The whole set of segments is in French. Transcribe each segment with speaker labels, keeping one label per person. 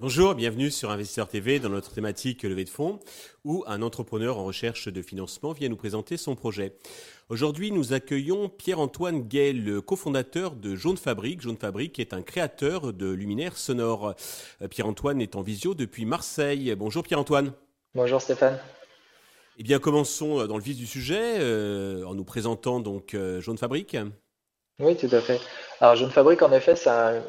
Speaker 1: Bonjour, bienvenue sur Investisseur TV dans notre thématique levée de fonds où un entrepreneur en recherche de financement vient nous présenter son projet. Aujourd'hui, nous accueillons Pierre-Antoine Gay, le cofondateur de Jaune Fabrique. Jaune Fabrique est un créateur de luminaires sonores. Euh, Pierre-Antoine est en visio depuis Marseille. Bonjour Pierre-Antoine.
Speaker 2: Bonjour Stéphane.
Speaker 1: Eh bien, commençons dans le vif du sujet euh, en nous présentant donc euh, Jaune Fabrique.
Speaker 2: Oui, tout à fait. Alors, Jeune Fabrique, en effet, c'est un,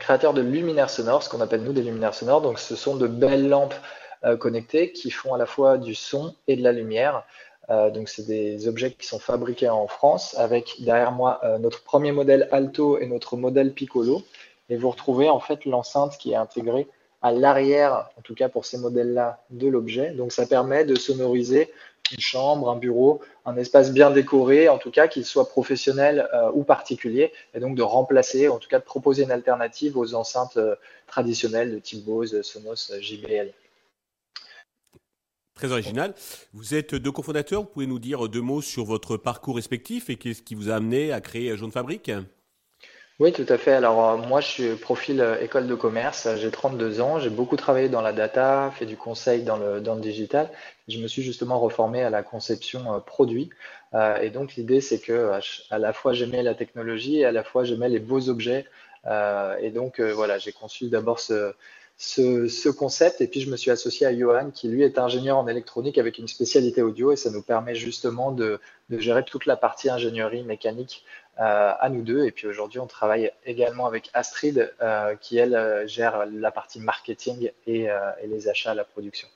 Speaker 2: créateur de luminaires sonores, ce qu'on appelle nous des luminaires sonores. Donc, ce sont de belles lampes euh, connectées qui font à la fois du son et de la lumière. Euh, donc, c'est des objets qui sont fabriqués en France avec derrière moi euh, notre premier modèle Alto et notre modèle Piccolo. Et vous retrouvez en fait l'enceinte qui est intégrée à l'arrière, en tout cas pour ces modèles-là, de l'objet. Donc, ça permet de sonoriser une chambre, un bureau, un espace bien décoré, en tout cas qu'il soit professionnel euh, ou particulier, et donc de remplacer, en tout cas de proposer une alternative aux enceintes euh, traditionnelles de type Bose, Sonos, JBL.
Speaker 1: Très original. Vous êtes deux cofondateurs, vous pouvez nous dire deux mots sur votre parcours respectif et qu'est-ce qui vous a amené à créer Jaune Fabrique?
Speaker 2: Oui, tout à fait. Alors, euh, moi, je suis profil euh, école de commerce. J'ai 32 ans. J'ai beaucoup travaillé dans la data, fait du conseil dans le, dans le digital. Je me suis justement reformé à la conception euh, produit. et donc, l'idée, c'est que à, la fois, j'aimais la technologie et à la fois, j'aimais les beaux objets. et donc, voilà, j'ai conçu d'abord ce, ce, ce, concept. Et puis, je me suis associé à Johan, qui lui est ingénieur en électronique avec une spécialité audio. Et ça nous permet justement de, de gérer toute la partie ingénierie mécanique à nous deux. Et puis aujourd'hui, on travaille également avec Astrid, euh, qui elle euh, gère la partie marketing et, les achats à la production.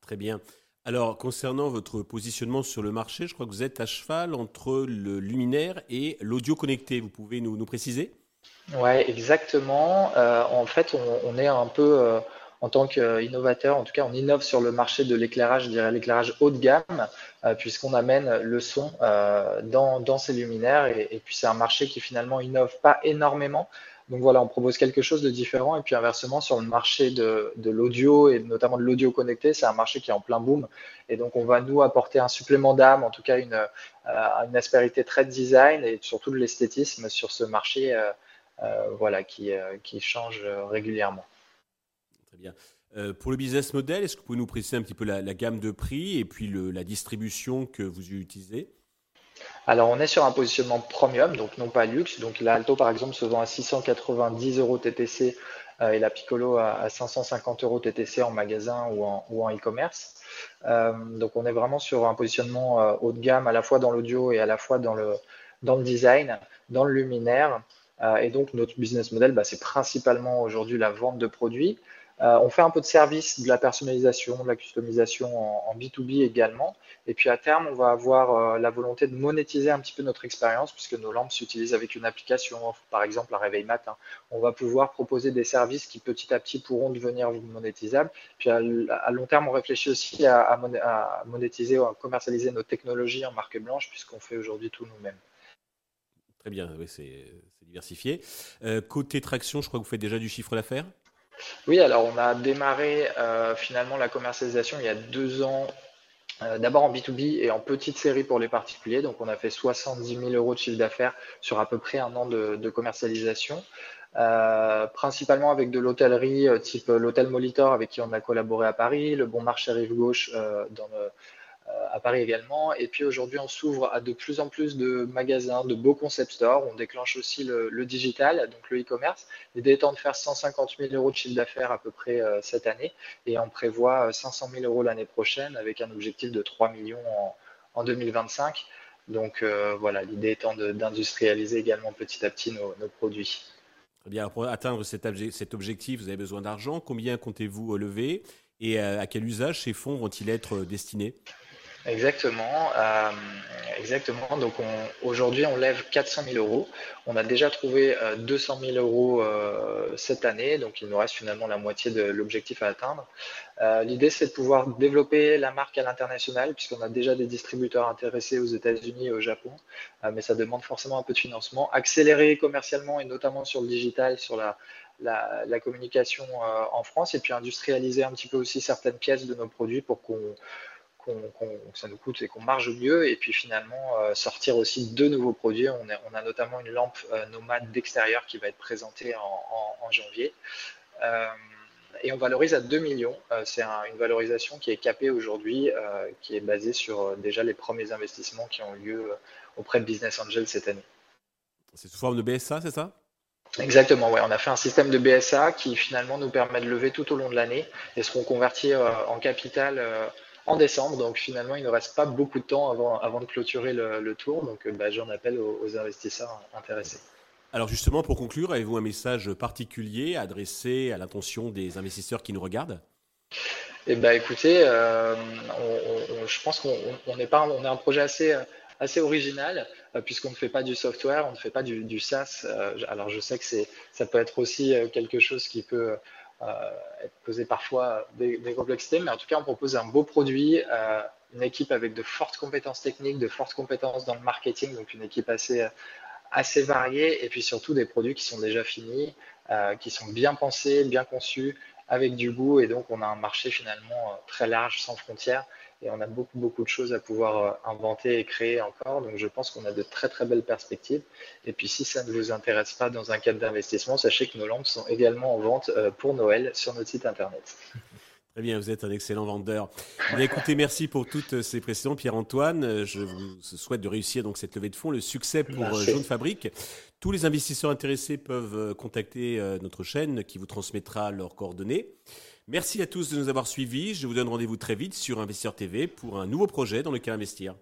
Speaker 1: Très bien. Alors, concernant votre positionnement sur le marché, je crois que vous êtes à cheval entre le luminaire et l'audio connecté. Vous pouvez nous, nous préciser?
Speaker 2: Oui, exactement. en fait, on, est un peu en tant qu'innovateur, en tout cas, on innove sur le marché de l'éclairage, je dirais l'éclairage haut de gamme, euh, puisqu'on amène le son euh, dans, ces luminaires. Et, puis, c'est un marché qui finalement innove pas énormément. Donc voilà, on propose quelque chose de différent. Et puis inversement, sur le marché de, l'audio et notamment de l'audio connecté, c'est un marché qui est en plein boom. Et donc on va nous apporter un supplément d'âme, en tout cas une, euh, aspérité très design et surtout de l'esthétisme sur ce marché voilà, qui change régulièrement.
Speaker 1: Très bien. Euh, pour le business model, est-ce que vous pouvez nous préciser un petit peu la, gamme de prix et puis la distribution que vous utilisez?
Speaker 2: Alors, on est sur un positionnement premium, donc non pas luxe. Donc, la Alto, par exemple, se vend à 690 euros TTC euh, et la Piccolo à, 550 euros TTC en magasin ou en, e-commerce. Euh, donc, on est vraiment sur un positionnement haut de gamme, à la fois dans l'audio et à la fois dans le, design, dans le luminaire. et donc, notre business model, bah, c'est principalement aujourd'hui la vente de produits. Euh, on fait un peu de service, de la personnalisation, de la customisation en, B2B également. Et puis à terme, on va avoir euh, la volonté de monétiser un petit peu notre expérience puisque nos lampes s'utilisent avec une application, par exemple un réveil matin. On va pouvoir proposer des services qui petit à petit pourront devenir monétisables. Puis à, long terme, on réfléchit aussi à, monétiser à commercialiser nos technologies en marque blanche puisqu'on fait aujourd'hui tout nous-mêmes.
Speaker 1: Très bien, oui, c'est diversifié. Euh, côté traction, je crois que vous faites déjà du chiffre d'affaires?
Speaker 2: Oui, alors on a démarré euh, finalement la commercialisation il y a deux ans, euh, d'abord en B2B et en petite série pour les particuliers. Donc on a fait 70 000 euros de chiffre d'affaires sur à peu près un an de, commercialisation. Euh, principalement avec de l'hôtellerie type l'hôtel Molitor avec qui on a collaboré à Paris, le Bon Marché Rive Gauche dans le, à Paris également. Et puis aujourd'hui, on s'ouvre à de plus en plus de magasins, de beaux concept stores. On déclenche aussi le, digital, donc le e-commerce. L'idée étant de faire 150 000 euros de chiffre d'affaires à peu près euh, cette année. Et on prévoit 500 euh, 000 euros l'année prochaine avec un objectif de 3 millions en, 2025. Donc voilà, l'idée étant d'industrialiser également petit à petit nos, produits.
Speaker 1: Très bien, pour atteindre cet, cet objectif, vous avez besoin d'argent. Combien comptez-vous lever? Et à quel usage ces fonds vont-ils être destinés?
Speaker 2: Exactement, euh, exactement. Donc aujourd'hui, on lève 400 000 euros. On a déjà trouvé 200 euh, 000 euros euh, cette année, donc il nous reste finalement la moitié de l'objectif à atteindre. L'idée, c'est de pouvoir développer la marque à l'international, puisqu'on a déjà des distributeurs intéressés aux États-Unis et au Japon, mais ça demande forcément un peu de financement. Accélérer commercialement et notamment sur le digital, sur la, la, la communication en France, et puis industrialiser un petit peu aussi certaines pièces de nos produits pour qu'on ça nous coûte et qu'on marge mieux. Et puis finalement, sortir aussi deux nouveaux produits. On, on a notamment une lampe nomade d'extérieur qui va être présentée en, janvier. et on valorise à 2 millions. C'est une valorisation qui est capée aujourd'hui, qui est basée sur déjà les premiers investissements qui ont eu lieu auprès de Business Angel cette année.
Speaker 1: C'est sous forme de BSA, c'est ça?
Speaker 2: Exactement, ouais. On a fait un système de BSA qui finalement nous permet de lever tout au long de l'année et seront convertis euh, en capital euh, en décembre. Donc finalement, il ne reste pas beaucoup de temps avant, avant de clôturer le, tour. Donc euh, bah, j'en appelle aux, investisseurs intéressés.
Speaker 1: Alors justement, pour conclure, avez-vous un message particulier adressé à l'attention des investisseurs qui nous regardent?
Speaker 2: Eh ben, écoutez, je pense qu'on est pas, on est un projet assez assez original, euh, puisqu'on ne fait pas du software, on ne fait pas du, SaaS. Euh, alors je sais que ça peut être aussi euh, quelque chose qui peut être posé parfois des, complexités, mais en tout cas on propose un beau produit, une équipe avec de fortes compétences techniques, de fortes compétences dans le marketing, donc une équipe assez assez variée et puis surtout des produits qui sont déjà finis, qui sont bien pensés, bien conçus, avec du goût et donc on a un marché finalement très large, sans frontières et on a beaucoup, beaucoup de choses à pouvoir euh, inventer et créer encore. Donc, je pense qu'on a de très, très belles perspectives. Et puis, si ça ne vous intéresse pas dans un cadre d'investissement, sachez que nos lampes sont également en vente euh, pour Noël sur notre site internet.
Speaker 1: Très bien, vous êtes un excellent vendeur. Eh Mais écoutez, merci pour toutes ces précisions, Pierre-Antoine. Je vous souhaite de réussir donc cette levée de fonds, le succès pour. Euh, Jaune Fabrique. Tous les investisseurs intéressés peuvent euh, contacter euh, notre chaîne qui vous transmettra leurs coordonnées. Merci à tous de nous avoir suivis. Je vous donne rendez-vous très vite sur Investisseur TV pour un nouveau projet dans lequel investir.